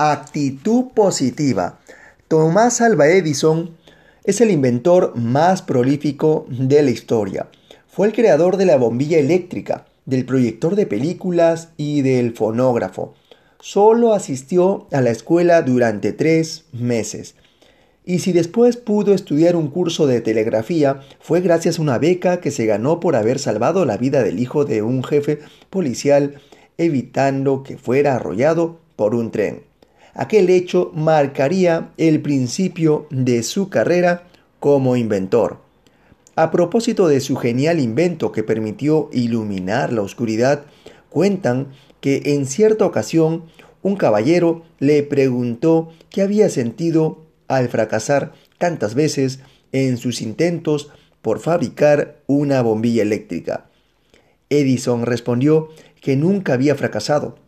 Actitud positiva. Tomás Alva Edison es el inventor más prolífico de la historia. Fue el creador de la bombilla eléctrica, del proyector de películas y del fonógrafo. Solo asistió a la escuela durante tres meses. Y si después pudo estudiar un curso de telegrafía, fue gracias a una beca que se ganó por haber salvado la vida del hijo de un jefe policial, evitando que fuera arrollado por un tren. Aquel hecho marcaría el principio de su carrera como inventor. A propósito de su genial invento que permitió iluminar la oscuridad, cuentan que en cierta ocasión un caballero le preguntó qué había sentido al fracasar tantas veces en sus intentos por fabricar una bombilla eléctrica. Edison respondió que nunca había fracasado,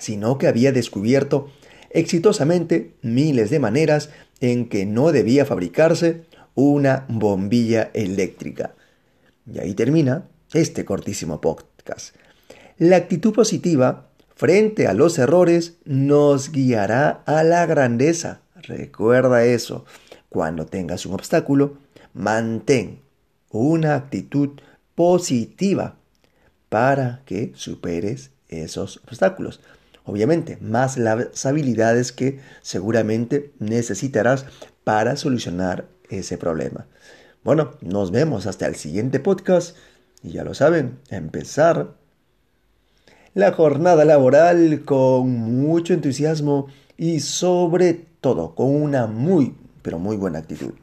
sino que había descubierto exitosamente miles de maneras en que no debía fabricarse una bombilla eléctrica. Y ahí termina este cortísimo podcast. La actitud positiva frente a los errores nos guiará a la grandeza. Recuerda eso. Cuando tengas un obstáculo, mantén una actitud positiva para que superes esos obstáculos. Obviamente, más las habilidades que seguramente necesitarás para solucionar ese problema. Bueno, nos vemos hasta el siguiente podcast y ya lo saben, empezar la jornada laboral con mucho entusiasmo y sobre todo con una muy, pero muy buena actitud.